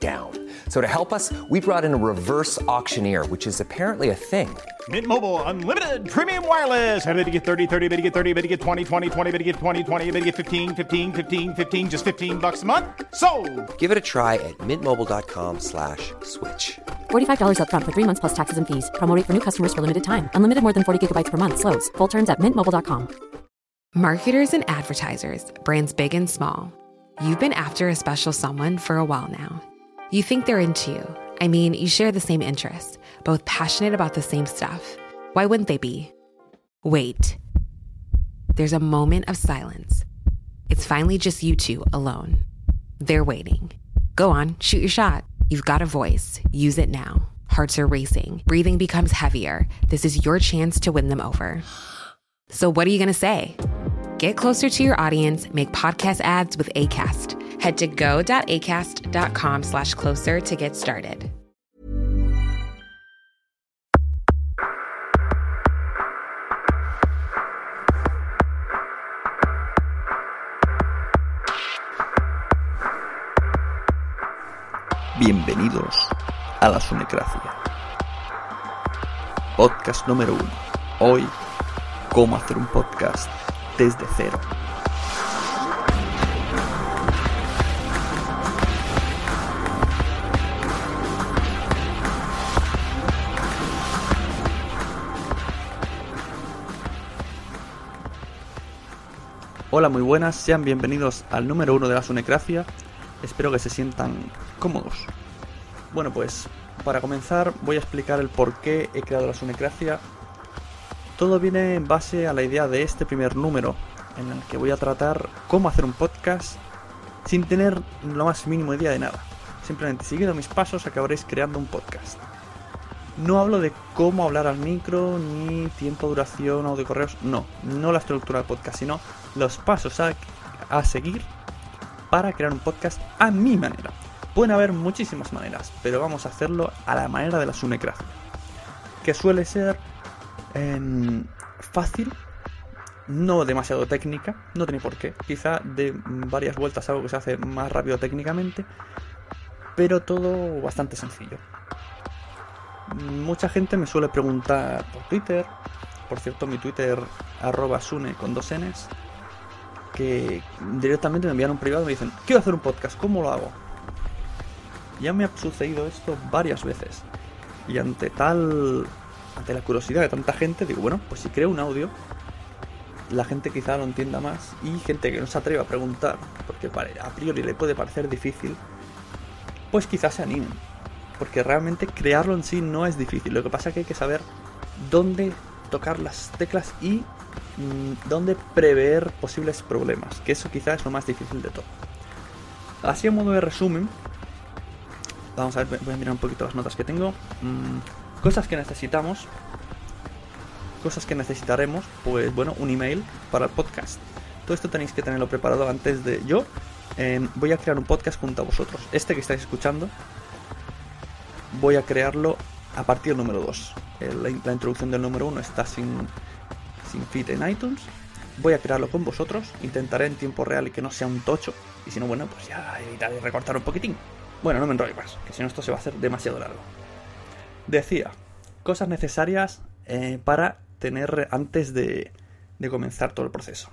down. So to help us, we brought in a reverse auctioneer, which is apparently a thing. Mint Mobile unlimited premium wireless. Ready to get 30, 30, bit to get 30, bit to get 20, 20, 20, bit to get 20, 20, bit to get 15, 15, 15, 15 just 15 bucks a month. So, Give it a try at mintmobile.com slash switch. $45 upfront for three months plus taxes and fees. Promo rate for new customers for limited time. Unlimited more than 40 gigabytes per month. Slows. Full terms at mintmobile.com. Marketers and advertisers, brands big and small. You've been after a special someone for a while now. You think they're into you. I mean, you share the same interests, both passionate about the same stuff. Why wouldn't they be? Wait. There's a moment of silence. It's finally just you two alone. They're waiting. Go on, shoot your shot. You've got a voice. Use it now. Hearts are racing. Breathing becomes heavier. This is your chance to win them over. So, what are you going to say? Get closer to your audience, make podcast ads with ACAST. Head to go.acast.com slash closer to get started. Bienvenidos a la Sunecracia. Podcast número uno. Hoy, cómo hacer un podcast desde cero. Hola, muy buenas, sean bienvenidos al número uno de la Sunecracia. Espero que se sientan cómodos. Bueno, pues para comenzar voy a explicar el por qué he creado la Sunecracia. Todo viene en base a la idea de este primer número, en el que voy a tratar cómo hacer un podcast sin tener lo más mínimo idea de nada. Simplemente siguiendo mis pasos acabaréis creando un podcast. No hablo de cómo hablar al micro, ni tiempo, duración, audio correos. No, no la estructura del podcast, sino los pasos a, a seguir para crear un podcast a mi manera. Pueden haber muchísimas maneras, pero vamos a hacerlo a la manera de la Sunecracia. Que suele ser em, fácil, no demasiado técnica, no tiene por qué. Quizá de varias vueltas algo que se hace más rápido técnicamente, pero todo bastante sencillo. Mucha gente me suele preguntar por Twitter, por cierto mi Twitter arroba sune con dos n's, que directamente me envían un privado y me dicen, quiero hacer un podcast, ¿cómo lo hago? Ya me ha sucedido esto varias veces. Y ante tal. ante la curiosidad de tanta gente, digo, bueno, pues si creo un audio, la gente quizá lo entienda más. Y gente que no se atreve a preguntar, porque a priori le puede parecer difícil, pues quizás se animen. Porque realmente crearlo en sí no es difícil. Lo que pasa es que hay que saber dónde tocar las teclas y mmm, dónde prever posibles problemas. Que eso quizás es lo más difícil de todo. Así a modo de resumen, Vamos a ver, voy a mirar un poquito las notas que tengo. Mm, cosas que necesitamos. Cosas que necesitaremos. Pues bueno, un email para el podcast. Todo esto tenéis que tenerlo preparado antes de yo. Eh, voy a crear un podcast junto a vosotros. Este que estáis escuchando. Voy a crearlo a partir del número 2. La, introducción del número 1 está sin, sin feed en iTunes. Voy a crearlo con vosotros. Intentaré en tiempo real y que no sea un tocho. Y si no, bueno, pues ya editaré recortar un poquitín. Bueno, no me enrollo más, que si no esto se va a hacer demasiado largo. Decía, cosas necesarias eh, para tener antes de, de, comenzar todo el proceso.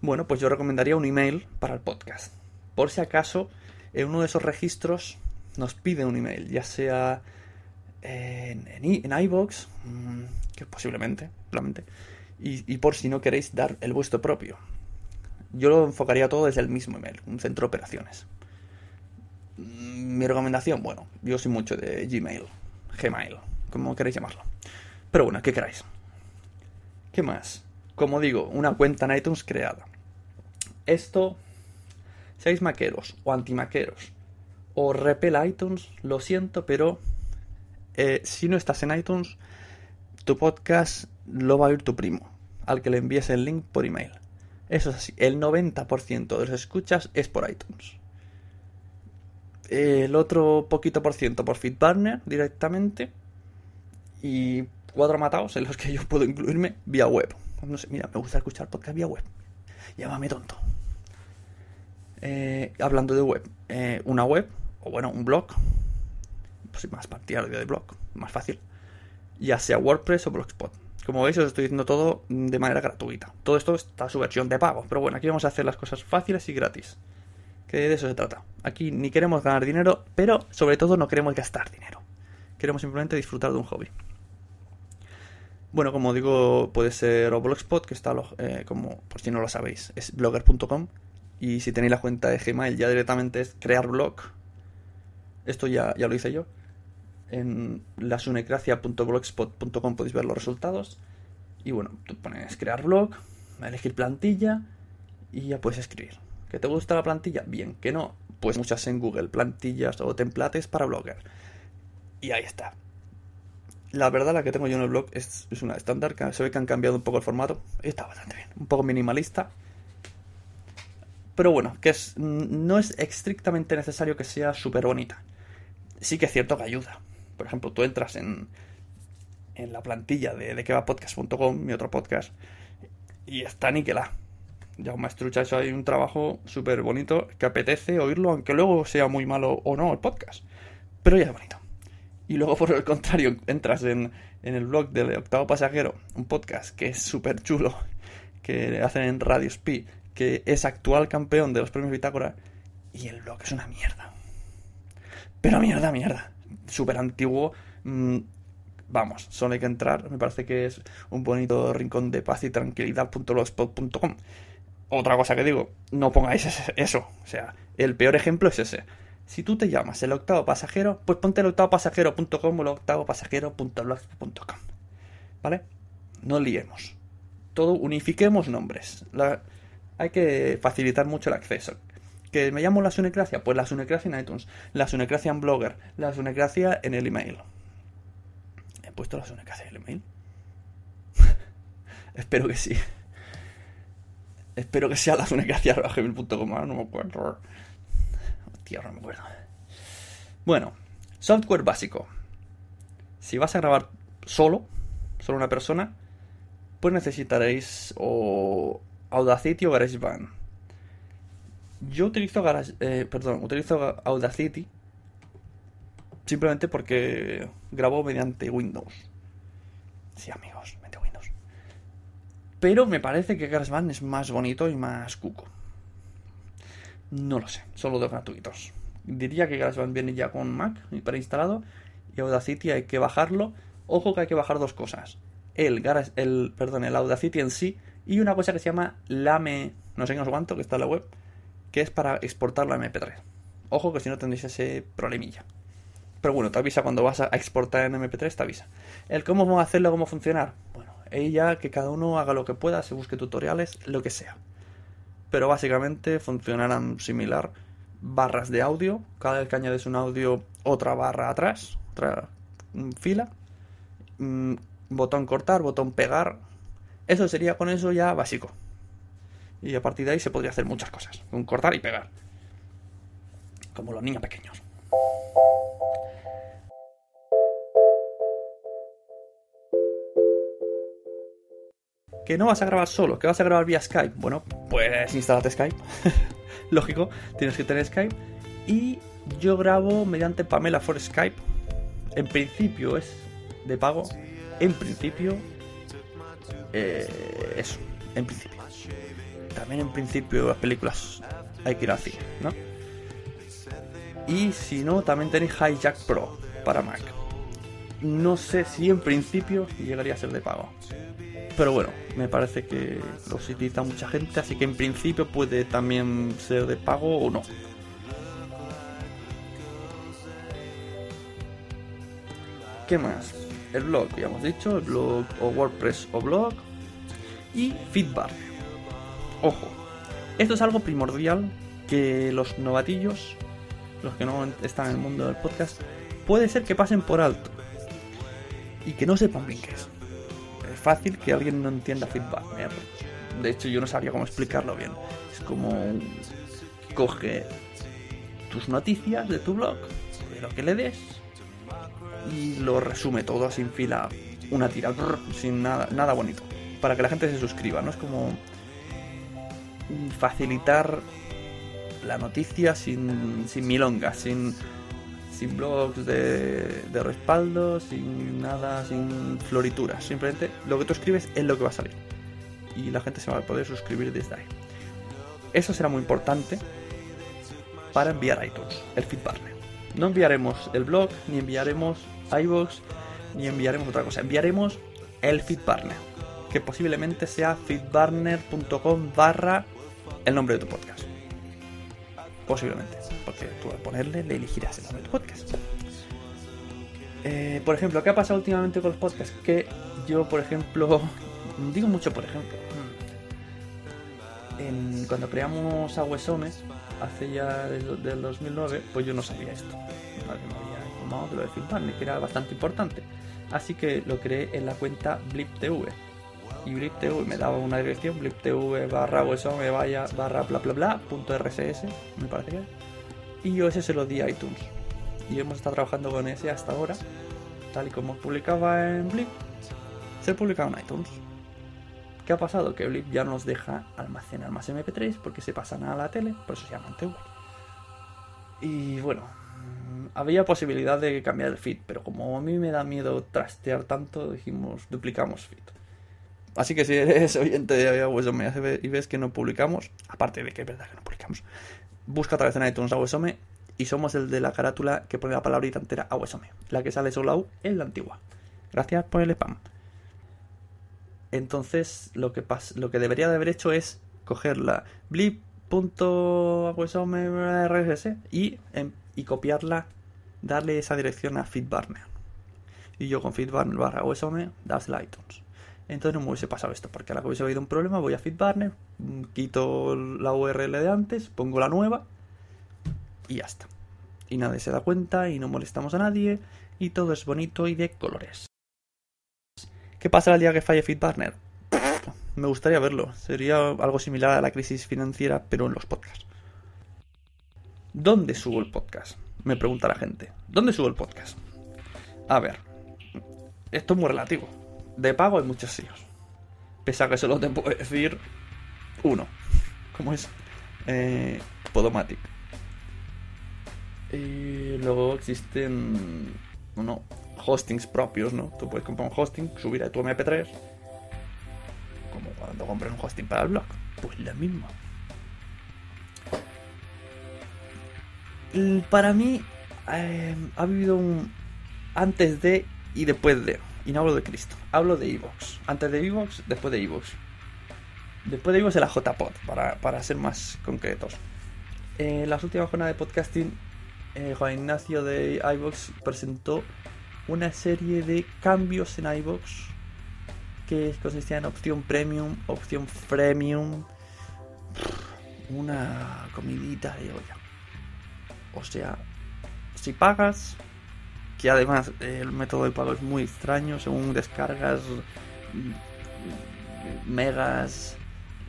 Bueno, pues yo recomendaría un email para el podcast. Por si acaso, en uno de esos registros nos pide un email, ya sea en, en, iVoox, mmm, que posiblemente, probablemente, y, y por si no queréis dar el vuestro propio. Yo lo enfocaría todo desde el mismo email, un centro de operaciones mi recomendación, bueno, yo soy mucho de Gmail, Gmail, como queréis llamarlo. Pero bueno, ¿qué queráis? ¿Qué más? como digo, una cuenta en iTunes creada. Esto, seáis maqueros o antimaqueros o repel iTunes, lo siento, pero eh, si no estás en iTunes, tu podcast lo va a oír tu primo, al que le envíes el link por email. Eso es así, el 90% de los escuchas es por iTunes. El otro poquito por ciento por FeedBurner directamente. Y cuatro matados en los que yo puedo incluirme vía web. No sé, mira, me gusta escuchar podcast vía web. Llámame tonto. Eh, hablando de web, eh, una web, o bueno, un blog, pues más partidario de blog, más fácil, ya sea WordPress o Blogspot. Como veis, os estoy diciendo todo de manera gratuita. Todo esto está su versión de pago, pero bueno, aquí vamos a hacer las cosas fáciles y gratis. Que de eso se trata. Aquí ni queremos ganar dinero, pero sobre todo no queremos gastar dinero. Queremos simplemente disfrutar de un hobby. Bueno, como digo, puede ser o Blogspot, que está, eh, como por si no lo sabéis, es blogger.com. Y si tenéis la cuenta de Gmail, ya directamente es crear blog. Esto ya, ya lo hice yo. En lasunecracia.blogspot.com podéis ver los resultados. Y bueno, tú pones crear blog, elegir plantilla y ya puedes escribir. ¿Que te gusta la plantilla? Bien, que no, pues muchas en Google, plantillas o templates para blogger. Y ahí está. La verdad, la que tengo yo en el blog es, una estándar, se ve que han cambiado un poco el formato. Está bastante bien, un poco minimalista. Pero bueno, que es, no es estrictamente necesario que sea súper bonita. Sí que es cierto que ayuda. Por ejemplo, tú entras en, en la plantilla de, de quevapodcast.com, mi otro podcast, y está niquelada ya un Maestrucha eso hay un trabajo súper bonito que apetece oírlo, aunque luego sea muy malo o no el podcast. Pero ya es bonito. Y luego, por el contrario, entras en, el blog del Octavo Pasajero, un podcast que es súper chulo, que hacen en Radio Speed, que es actual campeón de los premios Bitácora, y el blog es una mierda. Pero mierda, mierda. Súper antiguo. Mm, vamos, solo hay que entrar. Me parece que es un bonito rincón de paz y tranquilidad.blogspot.com. Otra cosa que digo, no pongáis eso. O sea, el peor ejemplo es ese. Si tú te llamas el octavo pasajero, pues ponte el octavo pasajero.com o el octavo pasajero.blog.com. ¿Vale? No liemos. Todo, unifiquemos nombres. hay que facilitar mucho el acceso. ¿Que me llamo la Sunecracia? Pues la Sunecracia en iTunes, la Sunecracia en Blogger, la Sunecracia en el email. ¿He puesto la Sunecracia en el email? Espero que sí. Espero que sea la gmail.com, no me acuerdo. Hostia, no me acuerdo. Bueno, software básico. Si vas a grabar solo, solo una persona, pues necesitaréis o Audacity o GarageBand. Yo utilizo Garage, eh, perdón, utilizo Audacity simplemente porque grabo mediante Windows. Sí, amigos, pero me parece que GarageBand es más bonito y más cuco. No lo sé, solo de gratuitos. Diría que GarageBand viene ya con Mac preinstalado y Audacity hay que bajarlo. Ojo que hay que bajar dos cosas. El, el, perdón, el Audacity en sí y una cosa que se llama Lame, no sé qué, no sé cuánto, que está en la web, que es para exportarlo a MP3. Ojo que si no tendréis ese problemilla. Pero bueno, te avisa cuando vas a exportar en MP3, te avisa. El cómo hacerlo, cómo funcionar. Bueno, ella, que cada uno haga lo que pueda, se busque tutoriales, lo que sea. Pero básicamente funcionarán similar. Barras de audio, cada vez que añades un audio, otra barra atrás, otra mm, fila. Mm, botón cortar, botón pegar. Eso sería con eso ya básico. Y a partir de ahí se podría hacer muchas cosas. Un cortar y pegar. Como los niños pequeños. que no vas a grabar solo, que vas a grabar vía Skype. Bueno, pues instálate Skype. Lógico, tienes que tener Skype. Y yo grabo mediante Pamela for Skype. En principio es de pago. En principio, eh, eso, en principio. También en principio las películas hay que ir así, ¿no? Y si no, también tenéis Hijack Pro para Mac. No sé si en principio llegaría a ser de pago. Pero bueno, me parece que lo utiliza mucha gente, así que en principio puede también ser de pago o no. ¿Qué más? El blog, ya hemos dicho, el blog o WordPress o blog. y feedback. Ojo, esto es algo primordial que los novatillos, los que no están en el mundo del podcast, puede ser que pasen por alto y que no sepan bien qué es. Es fácil que alguien no entienda feedback. De hecho, yo no sabía cómo explicarlo bien. Es como coge tus noticias de tu blog, de lo que le des, y lo resume todo sin fila, una tira, sin nada, nada bonito, para que la gente se suscriba, ¿no? Es como facilitar la noticia sin, sin milongas, sin, sin blogs de, de respaldo, sin nada, sin florituras. Simplemente lo que tú escribes es lo que va a salir. Y la gente se va a poder suscribir desde ahí. Eso será muy importante para enviar iTunes, el feedback. No enviaremos el blog, ni enviaremos iVoox, ni enviaremos otra cosa. Enviaremos el feedbarner, que posiblemente sea feedbarner.com barra el nombre de tu podcast. Posiblemente, porque tú al ponerle le elegirás el nombre de tu podcast. Eh, por ejemplo, ¿qué ha pasado últimamente con los podcasts? Que yo, por ejemplo, digo mucho por ejemplo, en, cuando creamos Aguesomes, hace ya del, 2009, pues yo no sabía esto. Me había informado de lo de Feedbarner, que era bastante importante. Así que lo creé en la cuenta BlipTV y BlipTV me daba una dirección, BlipTV barra me vaya barra bla bla bla punto RSS, me parece que Y yo ese se lo di a iTunes. Y hemos estado trabajando con ese hasta ahora, tal y como publicaba en Blip, se publicaba en iTunes. ¿Qué ha pasado? Que Blip ya nos deja almacenar más MP3 porque se pasan a la tele, por eso se llama TV. Y bueno, había posibilidad de cambiar el feed, pero como a mí me da miedo trastear tanto, dijimos duplicamos feed. Así que si eres oyente de Awesome y ves que no publicamos, aparte de que es verdad que no publicamos, busca otra vez en iTunes Awesome y somos el de la carátula que pone la palabrita entera Awesome, la que sale solo en la antigua. Gracias por el spam. Entonces, lo que, lo que debería de haber hecho es coger la blip.awesome.rss y, em, y copiarla, darle esa dirección a feedbarner. Y yo con feedbarner barra awesome, a iTunes. Entonces no me hubiese pasado esto, porque a la que hubiese habido un problema voy a FitBarner, mm, quito la URL de antes, pongo la nueva y ya está. Y nadie se da cuenta y no molestamos a nadie y todo es bonito y de colores. ¿Qué pasa el día que falle FitBarner? Me gustaría verlo. Sería algo similar a la crisis financiera, pero en los podcasts. ¿Dónde subo el podcast? Me pregunta la gente. ¿Dónde subo el podcast? A ver, esto es muy relativo de pago hay muchos sitios. Pese a que solo te puedo decir uno. Como es eh, Podomatic. Y luego existen uno, hostings propios, ¿no? Tú puedes comprar un hosting, subir a tu MP3. Como cuando compras un hosting para el blog. Pues lo mismo. Para mí eh, ha habido un antes de y después de. Y no hablo de Cristo, hablo de Evox. Antes de Evox, después de Evox. Después de Evox es la JPod, para, para ser más concretos. En las últimas jornadas de podcasting, eh, Juan Ignacio de iVox presentó una serie de cambios en iVox que consistían en opción premium, opción freemium, una comidita de olla. O sea, si pagas que además el método de pago es muy extraño, según descargas mm, megas,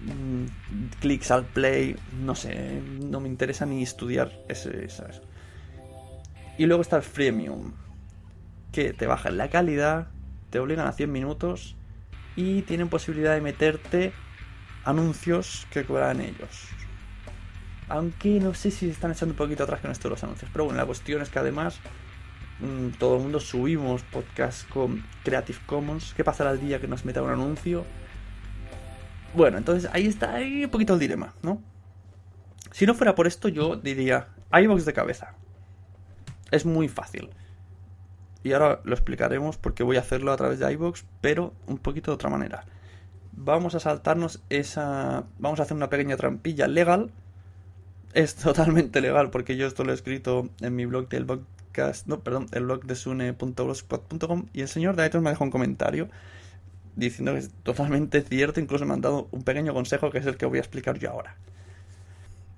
mm, clics al play, no sé, no me interesa ni estudiar ese, eso. Y luego está el freemium, que te bajan la calidad, te obligan a 100 minutos y tienen posibilidad de meterte anuncios que cobran ellos. Aunque no sé si están echando un poquito atrás con esto de los anuncios. Pero bueno, la cuestión es que además todo el mundo subimos podcast con Creative Commons. ¿Qué pasará el día que nos meta un anuncio? Bueno, entonces ahí está ahí un poquito el dilema, ¿no? Si no fuera por esto, yo diría iBox de cabeza. Es muy fácil. Y ahora lo explicaremos porque voy a hacerlo a través de iBox, pero un poquito de otra manera. Vamos a saltarnos esa. Vamos a hacer una pequeña trampilla legal. Es totalmente legal porque yo esto lo he escrito en mi blog del no, perdón, el blog de sune.blogspot.com y el señor de iTunes me dejó un comentario diciendo que es totalmente cierto, incluso me han dado un pequeño consejo que es el que voy a explicar yo ahora.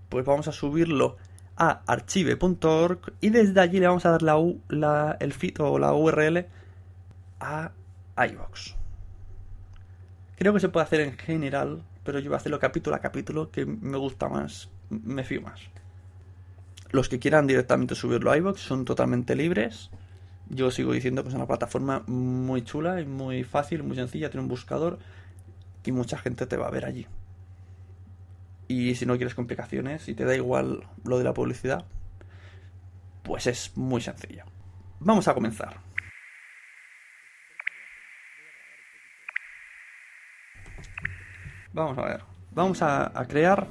Pues vamos a subirlo a archive.org y desde allí le vamos a dar la, U, la el feed o la URL a iVox. Creo que se puede hacer en general, pero yo voy a hacerlo capítulo a capítulo que me gusta más, me fío más. Los que quieran directamente subirlo a iVox son totalmente libres. Yo sigo diciendo que es una plataforma muy chula y muy fácil, muy sencilla, tiene un buscador y mucha gente te va a ver allí. Y si no quieres complicaciones y te da igual lo de la publicidad, pues es muy sencillo. Vamos a comenzar. Vamos a ver. Vamos a crear,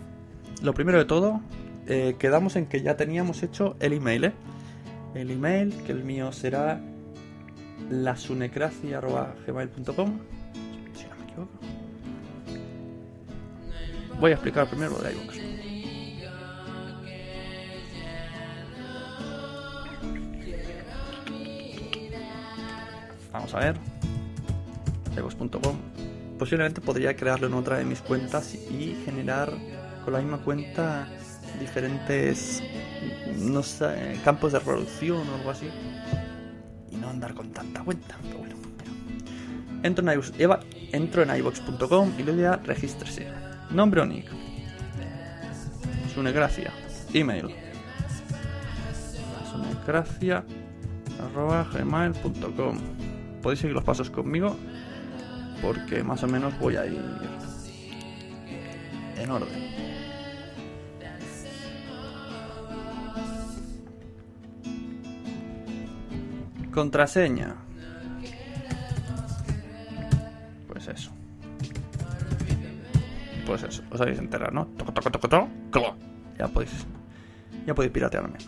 lo primero de todo, eh, quedamos en que ya teníamos hecho el email, ¿eh? El email, que el mío será lasunecracia.gmail.com Si no me equivoco. Voy a explicar primero lo de iVoox. Vamos a ver. iVoox.com Posiblemente podría crearlo en otra de mis cuentas y generar con la misma cuenta diferentes no sé, campos de reproducción o algo así. Y no andar con tanta cuenta pero bueno entro en iVoox, Eva, entro en iVox.com y le doy a regístrese. Nombre o nick. Sunegracia email. Sunegracia arroba gmail.com podéis seguir los pasos conmigo porque más o menos voy a ir en orden Contraseña. Pues eso. Pues eso, os habéis enterado, ¿no? Toco, toco, toco, toco. Ya podéis. Ya podéis piratearme.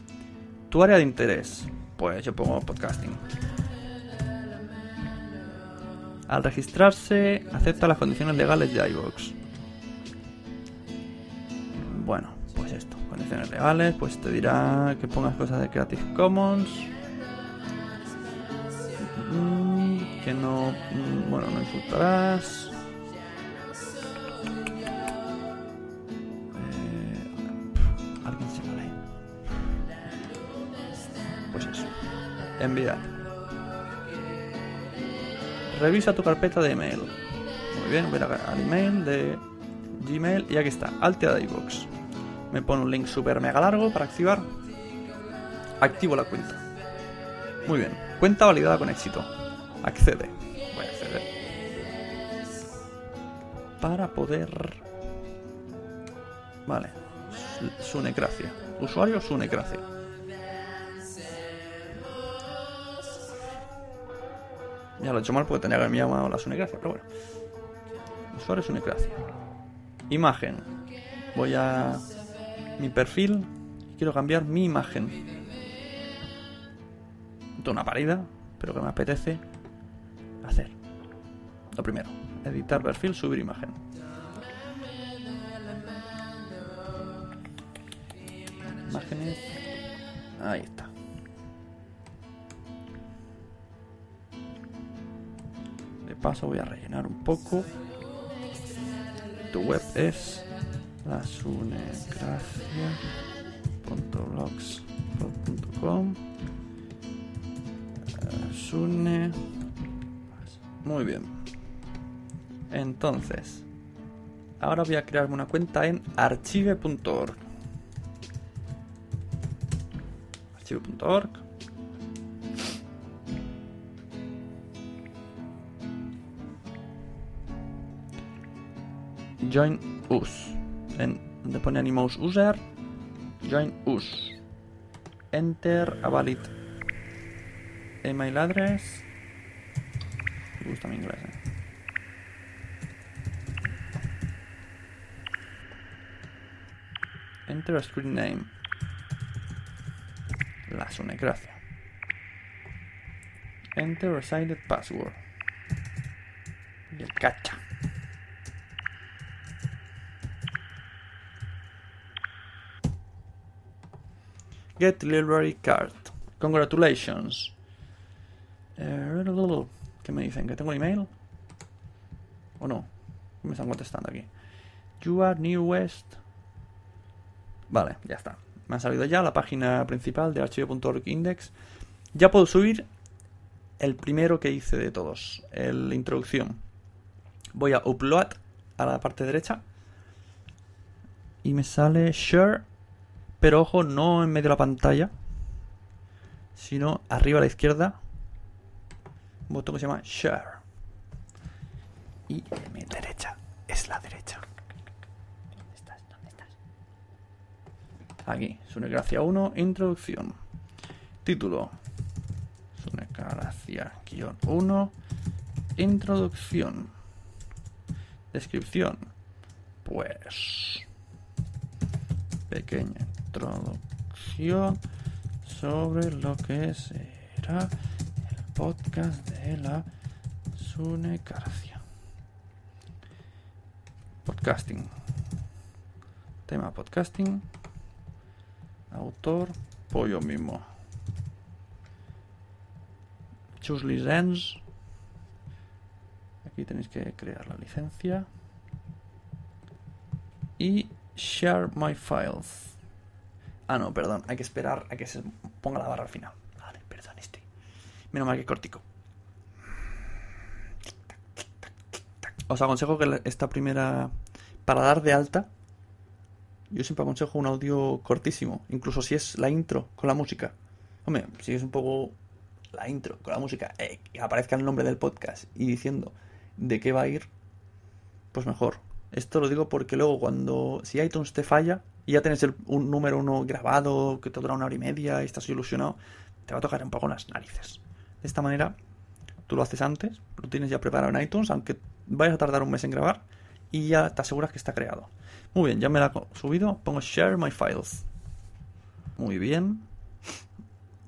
Tu área de interés. Pues yo pongo podcasting. Al registrarse, acepta las condiciones legales de iVoox. Bueno, pues esto. Condiciones legales, pues te dirá que pongas cosas de Creative Commons. Que no. mm, Bueno, no insultarás. Eh, Alguien se lo lee. Pues eso. Enviar. Revisa tu carpeta de email. Muy bien, voy a al email de Gmail y aquí está, Altea iVoox. Me pone un link super mega largo para activar. Activo la cuenta. Muy bien. Cuenta validada con éxito. Accede. Voy a acceder. Para poder... Vale. Su- Sunecracia. Usuario Sunecracia. Ya lo he hecho mal porque tenía que haberme llamado la Sunecracia, pero bueno. Usuario Sunecracia. Imagen. Voy a mi perfil. Quiero cambiar mi imagen de una parida, pero que me apetece hacer. Lo primero, editar perfil, subir imagen. Imágenes. Ahí está. De paso voy a rellenar un poco. Tu web es lasunecracia.blogspot.com Sune. Muy bien. Entonces, ahora voy a crearme una cuenta en archive.org. Archive.org. Join us. En donde pone Animous User. Join us. Enter a valid email address. Me gusta mi inglés. eh. Enter a screen name. La Sunecracia. Enter recited password. Y el cacha. Get delivery card. Congratulations. Eh, ¿Qué me dicen? ¿Que tengo email? ¿O no? Me están contestando aquí. You are New West. Vale, ya está. Me ha salido ya la página principal de archivo.org index. Ya puedo subir el primero que hice de todos, el introducción. Voy a upload a la parte derecha y me sale share, pero ojo, no en medio de la pantalla, sino arriba a la izquierda, un botón que se llama share. Y mi derecha es la derecha. ¿Dónde estás? ¿Dónde estás? Aquí, Sunegracia 1, introducción. Título. Sunegracia 1, introducción. Descripción. Pues pequeña introducción sobre lo que será podcast de la Sunecarcia. Podcasting. Tema podcasting. Autor, pollo mismo. Choose license. Aquí tenéis que crear la licencia. Y Share my files. Ah, no, perdón. Hay que esperar a que se ponga la barra al final. Menos mal que cortico. Os aconsejo que esta primera. Para dar de alta. Yo siempre aconsejo un audio cortísimo. Incluso si es la intro con la música. Hombre, si es un poco la intro con la música. Eh, aparezca el nombre del podcast y diciendo de qué va a ir. Pues mejor. Esto lo digo porque luego cuando, si iTunes te falla y ya tienes un número uno grabado que te dura una hora y media y estás ilusionado, te va a tocar un poco las narices. De esta manera, tú lo haces antes, lo tienes ya preparado en iTunes, aunque vayas a tardar un mes en grabar, y ya te aseguras que está creado. Muy bien, ya me la he subido, pongo Share My Files. Muy bien.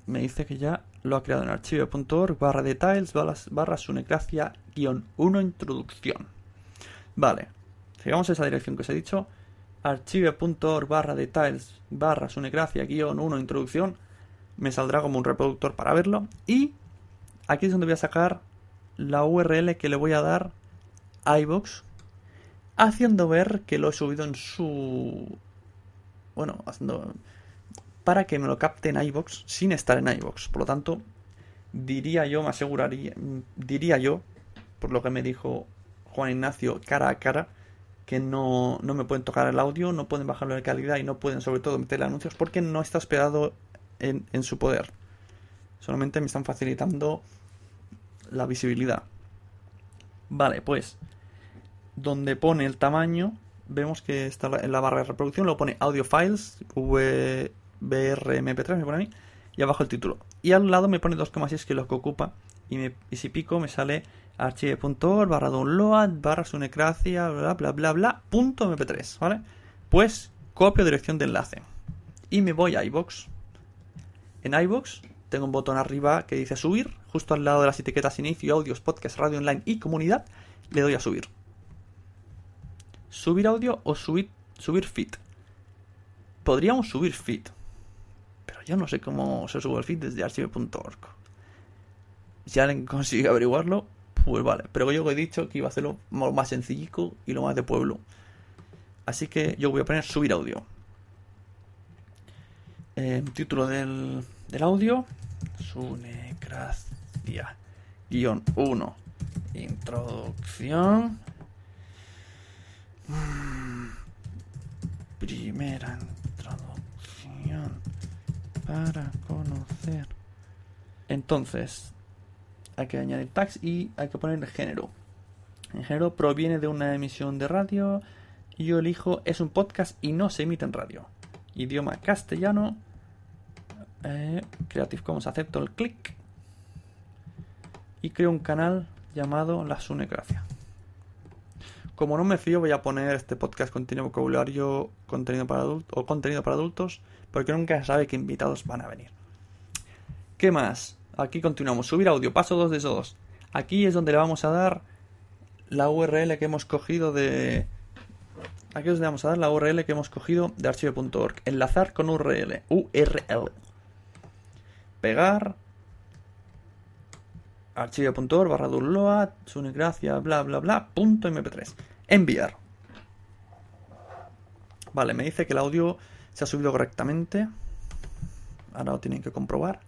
Me dice que ya lo ha creado en archivo.org barra details barra sunecracia guion 1 introducción. Vale, Llegamos a esa dirección que os he dicho, archive.org barra details barra sunecracia guion 1 introducción, me saldrá como un reproductor para verlo. Y aquí es donde voy a sacar la URL que le voy a dar a iVox, haciendo ver que lo he subido en su... Bueno, haciendo... Para que me lo capte en iVox sin estar en iVox. Por lo tanto, diría yo, me aseguraría, diría yo, por lo que me dijo Juan Ignacio cara a cara, que no, no me pueden tocar el audio, no pueden bajarlo de calidad y no pueden sobre todo meterle anuncios porque no está hospedado en, en su poder. Solamente me están facilitando la visibilidad. Vale, pues donde pone el tamaño, vemos que está en la barra de reproducción, lo pone audio files, VRMP3 me pone a mí, y abajo el título. Y al lado me pone 2,6 que es lo que ocupa, y, me, y si pico me sale archive.org barra download barra sunecracia bla bla bla bla punto mp3, ¿vale? Pues copio dirección de enlace y me voy a iBox. En iBox tengo un botón arriba que dice subir, justo al lado de las etiquetas inicio, audios, podcast, radio online y comunidad, le doy a subir. Subir audio o subir, subir feed. Podríamos subir feed, pero yo no sé cómo se sube el feed desde archive.org. Si alguien consigue averiguarlo, pues vale. Pero yo he dicho que iba a hacerlo más sencillico y lo más de pueblo. Así que yo voy a poner subir audio. Eh, título del, del audio. Sunecracia. Guión 1. Introducción. Mm, primera introducción. Para conocer. Entonces, hay que añadir tags y hay que poner el género. El género proviene de una emisión de radio. Y yo elijo es un podcast y no se emite en radio. Idioma castellano. Eh, Creative Commons acepto el clic. Y creo un canal llamado La Sunecracia. Como no me fío, voy a poner este podcast contenido vocabulario, contenido para adultos o contenido para adultos, porque nunca se sabe qué invitados van a venir. ¿Qué más? Aquí continuamos. Subir audio. Paso 2 de 2. Aquí es donde le vamos a dar la URL que hemos cogido de... Aquí donde vamos a dar la URL que hemos cogido de archivo.org. Enlazar con URL. URL. Pegar. archivo.org barra download, sunegracia, bla bla bla, punto mp3. Enviar. Vale, me dice que el audio se ha subido correctamente. Ahora lo tienen que comprobar.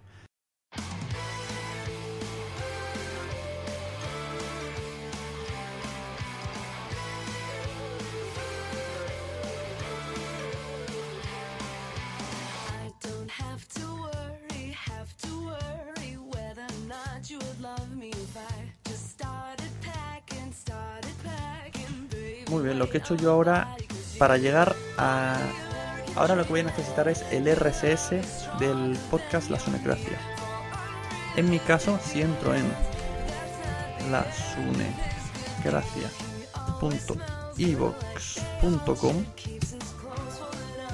Lo que he hecho yo ahora para llegar a... Ahora lo que voy a necesitar es el RSS del podcast La Sunecracia. En mi caso, si entro en lasunecracia.evox.com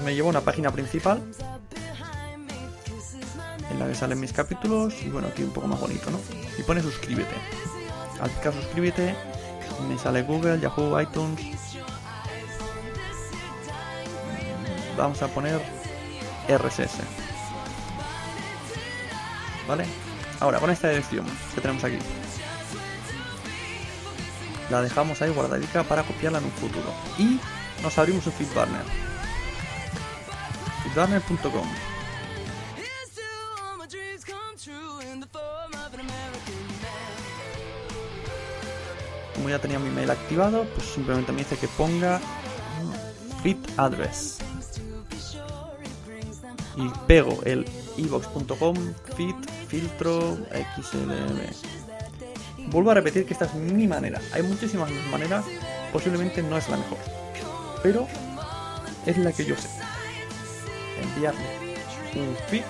me lleva a una página principal en la que salen mis capítulos y bueno, aquí un poco más bonito, ¿no? Y pone suscríbete. Al clicar suscríbete me sale Google, Yahoo, iTunes. Vamos a poner RSS. ¿Vale? Ahora, con esta dirección que tenemos aquí. La dejamos ahí guardadica para copiarla en un futuro. Y nos abrimos un feedburner. feedburner.com como ya tenía mi mail activado, pues simplemente me dice que ponga fit address. Y pego el evox.com fit filtro xlm. Vuelvo a repetir que esta es mi manera. Hay muchísimas maneras, posiblemente no es la mejor. Pero es la que yo sé. Enviarle un feed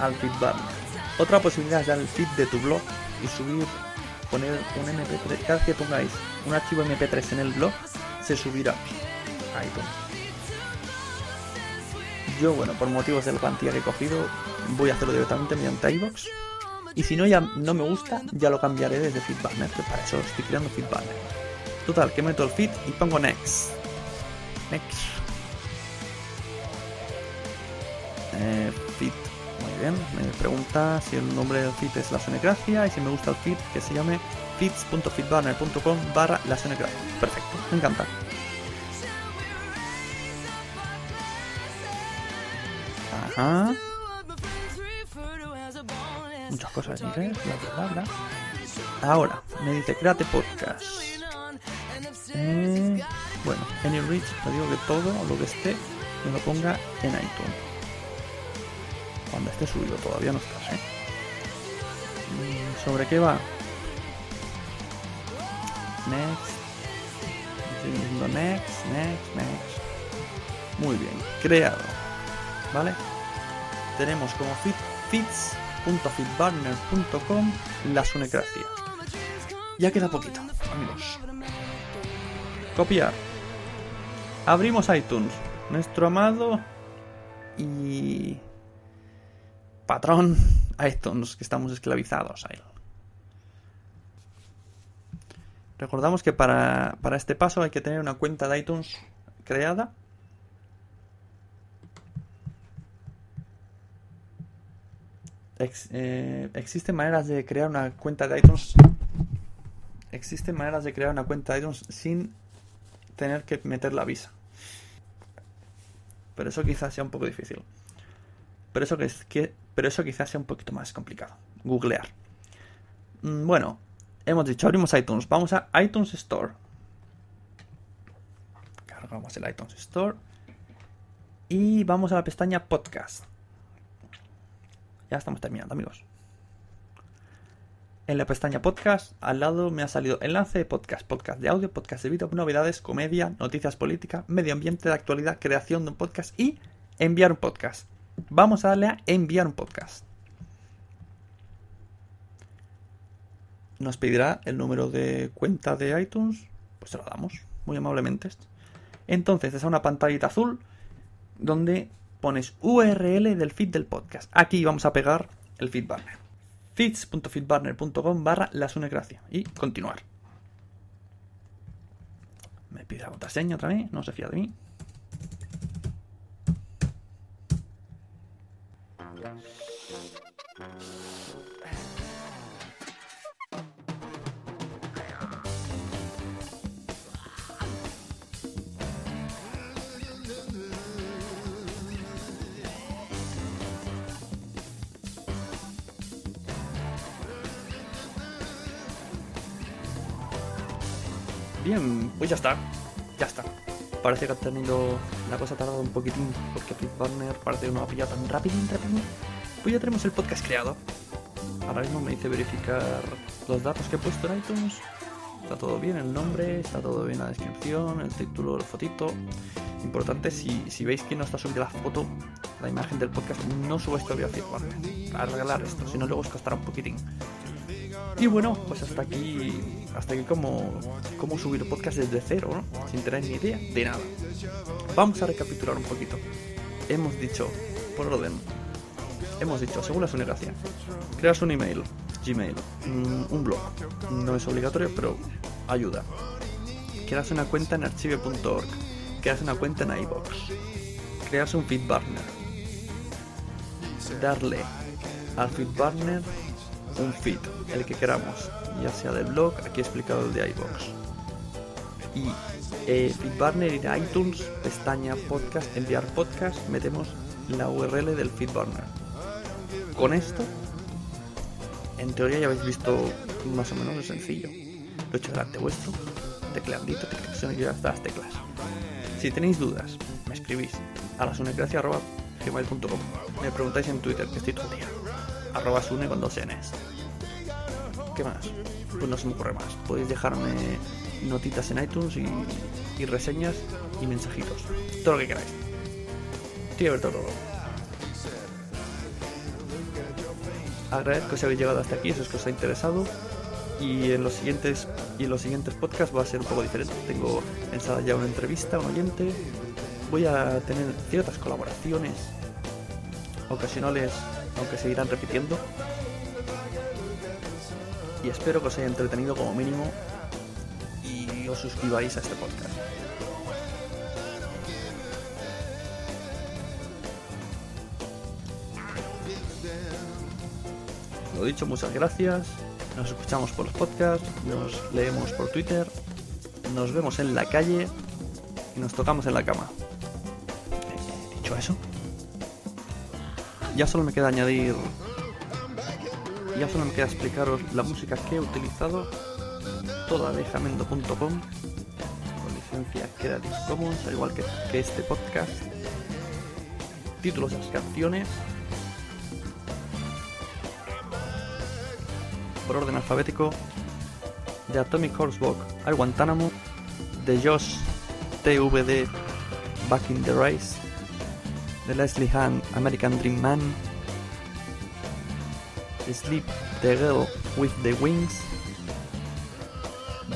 al feedback. Otra posibilidad es dar el feed de tu blog y subir poner un MP3, cada vez que pongáis un archivo MP3 en el blog, se subirá a iTunes. Yo, bueno, por motivos de la plantilla que he cogido, voy a hacerlo directamente mediante iVoox. Y si no ya no me gusta, ya lo cambiaré desde FeedBanner, que para eso estoy creando FeedBanner. Total, que meto el feed y pongo next. Next. Eh, feed muy bien, me pregunta si el nombre del feed es la Sunecracia y si me gusta el feed que se llame feeds.feedbanner.com barra la. Perfecto, me encanta. Ajá. Muchas cosas en inglés, bla bla bla Ahora, me dice créate podcast. Mm, bueno, Any Rich, te digo que todo lo que esté me lo ponga en iTunes cuando esté subido, todavía no está, ¿eh? Mm, ¿Sobre qué va? Next. next, next, next. Muy bien, creado. ¿Vale? Tenemos como feed, feeds.feedburner.com la sunecracia. Ya queda poquito, amigos. Copiar. Abrimos iTunes. Nuestro amado y patrón iTunes, que estamos esclavizados a él. Recordamos que para, este paso hay que tener una cuenta de iTunes creada. Eh, existen maneras de crear una cuenta de iTunes. Existen maneras de crear una cuenta de iTunes sin tener que meter la visa. Pero eso quizás sea un poco difícil. Pero eso, pero eso quizás sea un poquito más complicado. Googlear. Mm, bueno, hemos dicho, abrimos iTunes. Vamos a iTunes Store. Cargamos el iTunes Store. Y vamos a la pestaña Podcast. Ya estamos terminando, amigos. En la pestaña Podcast, al lado me ha salido enlace de podcast, podcast de audio, podcast de vídeo, novedades, comedia, noticias políticas, medio ambiente de actualidad, creación de un podcast y enviar un podcast. Vamos a darle a enviar un podcast. Nos pedirá el número de cuenta de iTunes. Pues se lo damos, muy amablemente. Entonces, es una pantallita azul donde pones URL del feed del podcast. Aquí vamos a pegar el feedbanner. feeds.feedbanner.com barra la sunecracia y continuar. Me pide la contraseña otra vez, no se fía de mí. Bien, pues ya está. Ya está. Parece que ha tenido. La cosa ha tardado un poquitín porque Flipburner parece que no ha pillado tan rápido, rápido. Pues ya tenemos el podcast creado. Ahora mismo me dice verificar los datos que he puesto en iTunes. Está todo bien, el nombre, está todo bien la descripción, el título, el fotito. Importante, si, si veis que no está subida la foto, la imagen del podcast, no subáis todavía a Flipburner. Para arreglar esto, si no luego os costará un poquitín. Y bueno, pues hasta aquí, hasta aquí como, como subir podcast desde cero, ¿no? Sin tener ni idea de nada. Vamos a recapitular un poquito. Hemos dicho, por orden, hemos dicho, según la Sonegracia, creas un email, Gmail, mm, un blog. No es obligatorio, pero ayuda. Creas una cuenta en archive.org. Creas una cuenta en iBox. Creas un feedburner. Darle al feedburner un feed, el que queramos, ya sea del blog, aquí he explicado el de iBox. Y eh, feedburner ir a iTunes, pestaña podcast, enviar podcast, metemos la URL del feedburner. Con esto, en teoría ya habéis visto más o menos lo sencillo. Lo he hecho delante vuestro, tecleandito, tecleación y ya está las teclas. Si tenéis dudas, me escribís a la gmail.com. Me preguntáis en Twitter, que estoy todo día. Arroba sune con dos Ns. ¿Qué más? Pues no se me ocurre más. Podéis dejarme notitas en iTunes y, reseñas y mensajitos. Todo lo que queráis. Estoy abierto a todo. Agradezco si habéis llegado hasta aquí, si es que os ha interesado. Y en los siguientes y en los siguientes podcasts va a ser un poco diferente. Tengo pensada ya una entrevista, un oyente. Voy a tener ciertas colaboraciones ocasionales, aunque se irán repitiendo. Y espero que os haya entretenido como mínimo y os suscribáis a este podcast. Lo dicho, muchas gracias. Nos escuchamos por los podcasts, nos leemos por Twitter, nos vemos en la calle y nos tocamos en la cama. Eh, Dicho eso, ya solo me queda añadir. Ya solo me queda explicaros la música que he utilizado, toda de jamendo.com, con licencia Creative Commons, al igual que, este podcast. Títulos de las canciones, por orden alfabético de Atomic Horsebook I Guantánamo, de Josh TVD Back in the Race, de Leslie Hahn American Dream Man, Sleep the Girl with the Wings,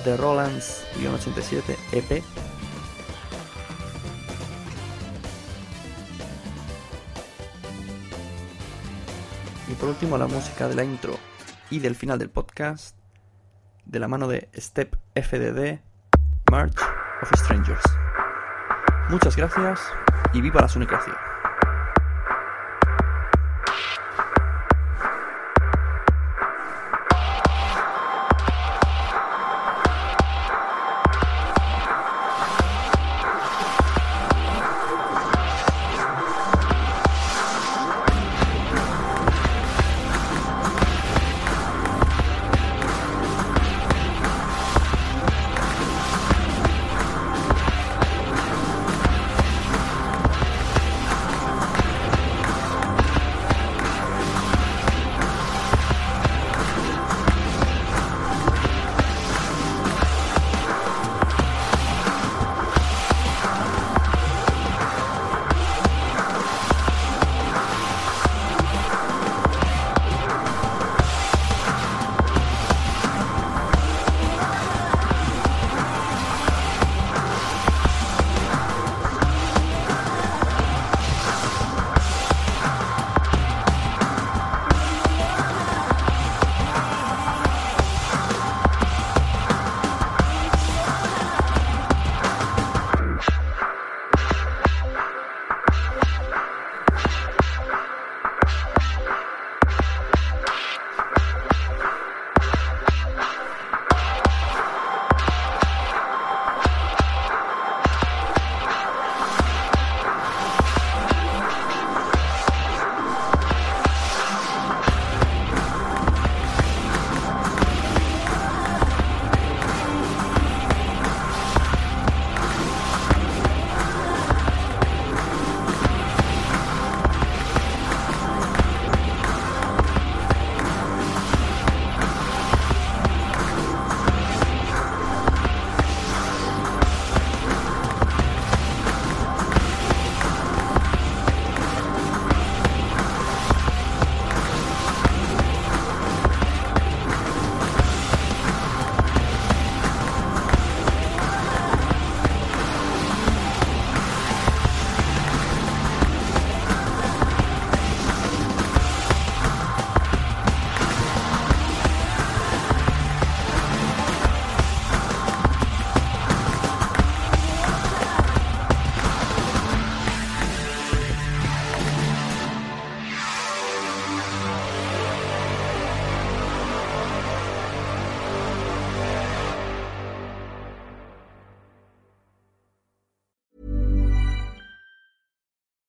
de Roland's 87 EP, y por último la música de la intro y del final del podcast de la mano de Step FDD March of Strangers. Muchas gracias y viva la sunicracia.